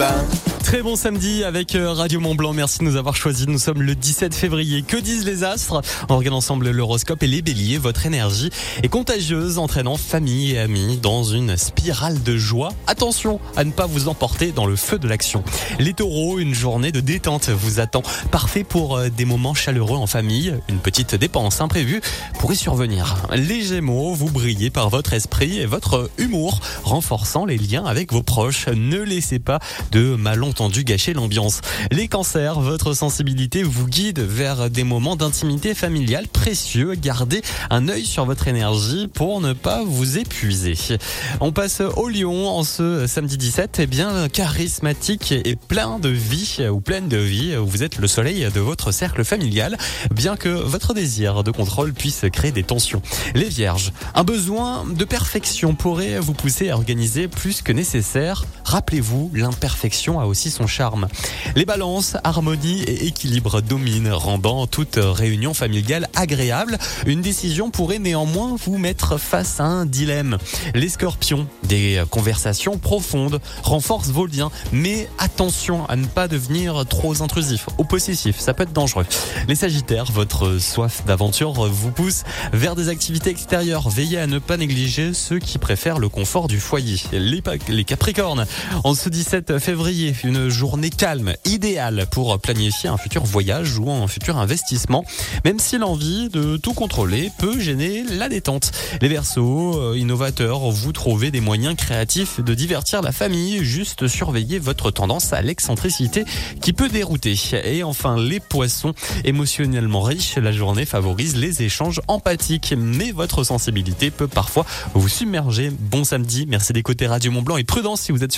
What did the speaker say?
bain. Très bon samedi avec euh, Radio Mont Blanc. Merci de nous avoir choisis. Nous sommes le 17 février. Que disent les astres? On regarde ensemble l'horoscope et les béliers. Votre énergie est contagieuse, entraînant famille et amis dans une spirale de joie. Attention à ne pas vous emporter dans le feu de l'action. Les taureaux, une journée de détente vous attend. Parfait pour euh, des moments chaleureux en famille. Une petite dépense imprévue pourrait survenir. Les gémeaux, vous brillez par votre esprit et votre humour, renforçant les liens avec vos proches. Ne laissez pas de malentendus entendu gâcher l'ambiance. Les cancers, votre sensibilité vous guide vers des moments d'intimité familiale précieux. Gardez un œil sur votre énergie pour ne pas vous épuiser. On passe au Lion en ce samedi 17. Eh bien, charismatique et plein de vie ou pleine de vie. Vous êtes le soleil de votre cercle familial, bien que votre désir de contrôle puisse créer des tensions. Les vierges, un besoin de perfection pourrait vous pousser à organiser plus que nécessaire. Rappelez-vous, l'imperfection a aussi son charme. Les balances, harmonie et équilibre dominent, rendant toute réunion familiale agréable. Une décision pourrait néanmoins vous mettre face à un dilemme. Les scorpions, des conversations profondes renforcent vos liens, mais attention à ne pas devenir trop intrusif ou possessif, ça peut être dangereux. Les sagittaires, votre soif d'aventure vous pousse vers des activités extérieures. Veillez à ne pas négliger ceux qui préfèrent le confort du foyer. Les, les capricornes, en ce 17 février, une journée calme, idéale pour planifier un futur voyage ou un futur investissement, même si l'envie de tout contrôler peut gêner la détente. Les versos, euh, innovateurs, vous trouvez des moyens créatifs de divertir la famille, juste surveillez votre tendance à l'excentricité qui peut dérouter. Et enfin, les poissons, émotionnellement riches, la journée favorise les échanges empathiques, mais votre sensibilité peut parfois vous submerger. Bon samedi, merci d'écouter Radio Mont Blanc et prudence si vous êtes sur